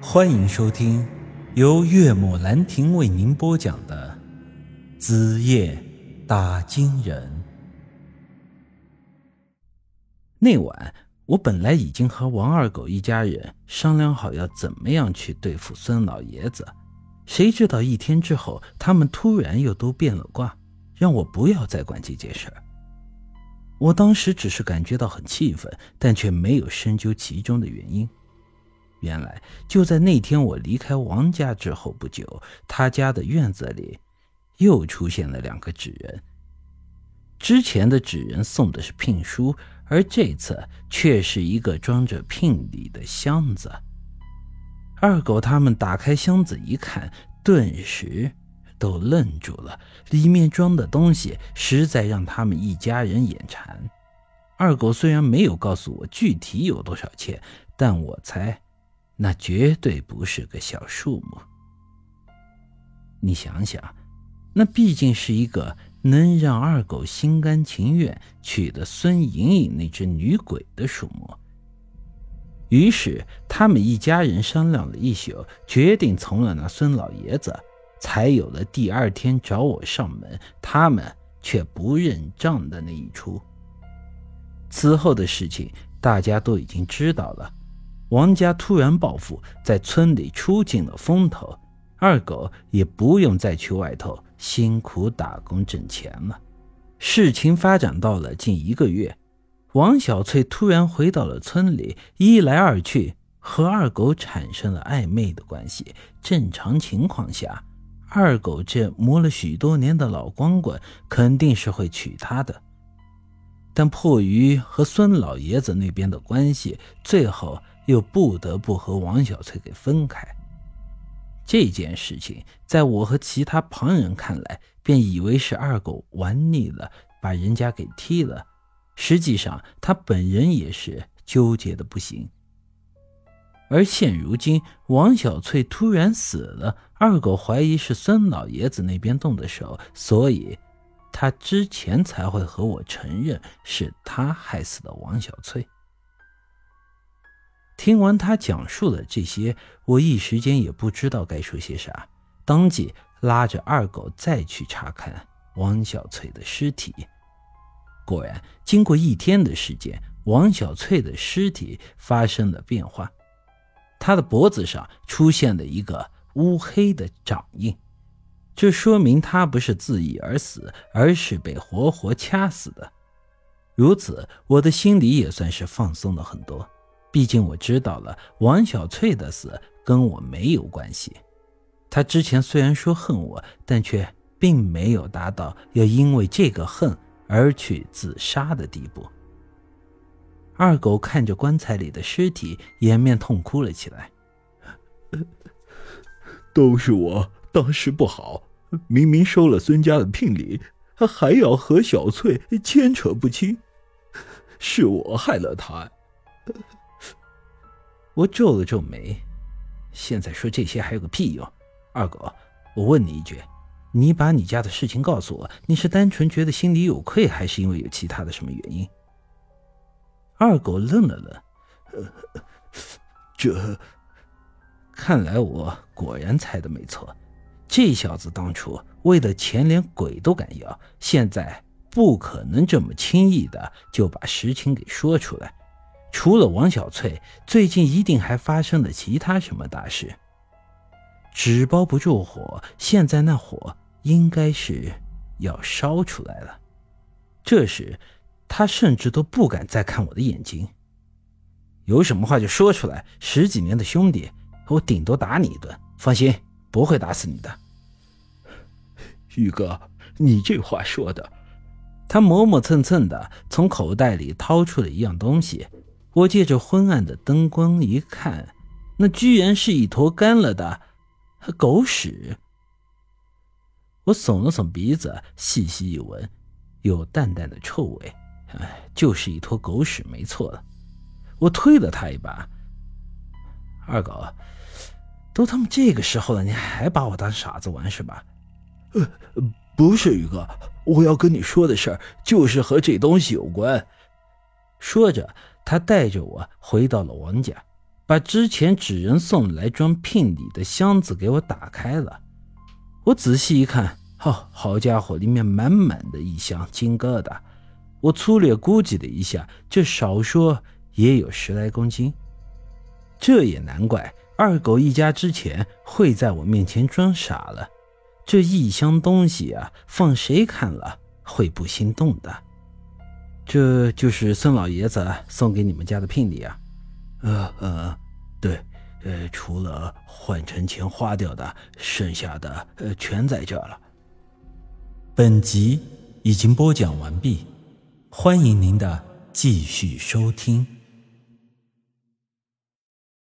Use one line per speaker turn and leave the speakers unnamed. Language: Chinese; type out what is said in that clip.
欢迎收听由岳母兰亭为您播讲的《子夜打金人》。那晚，我本来已经和王二狗一家人商量好要怎么样去对付孙老爷子，谁知道一天之后，他们突然又都变了卦，让我不要再管这件事儿。我当时只是感觉到很气愤，但却没有深究其中的原因。原来就在那天我离开王家之后不久，他家的院子里又出现了两个纸人。之前的纸人送的是聘书，而这次却是一个装着聘礼的箱子。二狗他们打开箱子一看，顿时都愣住了，里面装的东西实在让他们一家人眼馋。二狗虽然没有告诉我具体有多少钱，但我猜。那绝对不是个小数目。你想想，那毕竟是一个能让二狗心甘情愿娶的孙莹莹那只女鬼的数目。于是他们一家人商量了一宿，决定从了那孙老爷子，才有了第二天找我上门，他们却不认账的那一出。此后的事情大家都已经知道了。王家突然暴富，在村里出尽了风头，二狗也不用再去外头辛苦打工挣钱了。事情发展到了近一个月，王小翠突然回到了村里，一来二去和二狗产生了暧昧的关系。正常情况下，二狗这磨了许多年的老光棍肯定是会娶她的，但迫于和孙老爷子那边的关系，最后。又不得不和王小翠给分开。这件事情，在我和其他旁人看来，便以为是二狗玩腻了，把人家给踢了。实际上，他本人也是纠结的不行。而现如今，王小翠突然死了，二狗怀疑是孙老爷子那边动的手，所以，他之前才会和我承认是他害死的王小翠。听完他讲述了这些，我一时间也不知道该说些啥，当即拉着二狗再去查看王小翠的尸体。果然，经过一天的时间，王小翠的尸体发生了变化，她的脖子上出现了一个乌黑的掌印，这说明她不是自缢而死，而是被活活掐死的。如此，我的心里也算是放松了很多。毕竟我知道了，王小翠的死跟我没有关系。她之前虽然说恨我，但却并没有达到要因为这个恨而去自杀的地步。二狗看着棺材里的尸体，掩面痛哭了起来。
都是我当时不好，明明收了孙家的聘礼，还要和小翠牵扯不清，是我害了她。
我皱了皱眉，现在说这些还有个屁用？二狗，我问你一句，你把你家的事情告诉我，你是单纯觉得心里有愧，还是因为有其他的什么原因？二狗愣了愣，
这……
看来我果然猜的没错，这小子当初为了钱连鬼都敢要，现在不可能这么轻易的就把实情给说出来。除了王小翠，最近一定还发生了其他什么大事。纸包不住火，现在那火应该是要烧出来了。这时，他甚至都不敢再看我的眼睛。有什么话就说出来。十几年的兄弟，我顶多打你一顿，放心，不会打死你的。
宇哥，你这话说的……
他磨磨蹭蹭的从口袋里掏出了一样东西。我借着昏暗的灯光一看，那居然是一坨干了的狗屎。我耸了耸鼻子，细细一闻，有淡淡的臭味。哎，就是一坨狗屎，没错了。我推了他一把：“二狗，都他妈这个时候了，你还把我当傻子玩是吧？”“
呃，不是，宇哥，我要跟你说的事儿就是和这东西有关。”
说着。他带着我回到了王家，把之前纸人送来装聘礼的箱子给我打开了。我仔细一看，哦，好家伙，里面满满的一箱金疙瘩。我粗略估计了一下，这少说也有十来公斤。这也难怪二狗一家之前会在我面前装傻了。这一箱东西啊，放谁看了会不心动的？这就是孙老爷子送给你们家的聘礼啊。
呃呃，对，呃，除了换成钱花掉的，剩下的呃全在这了。
本集已经播讲完毕，欢迎您的继续收听。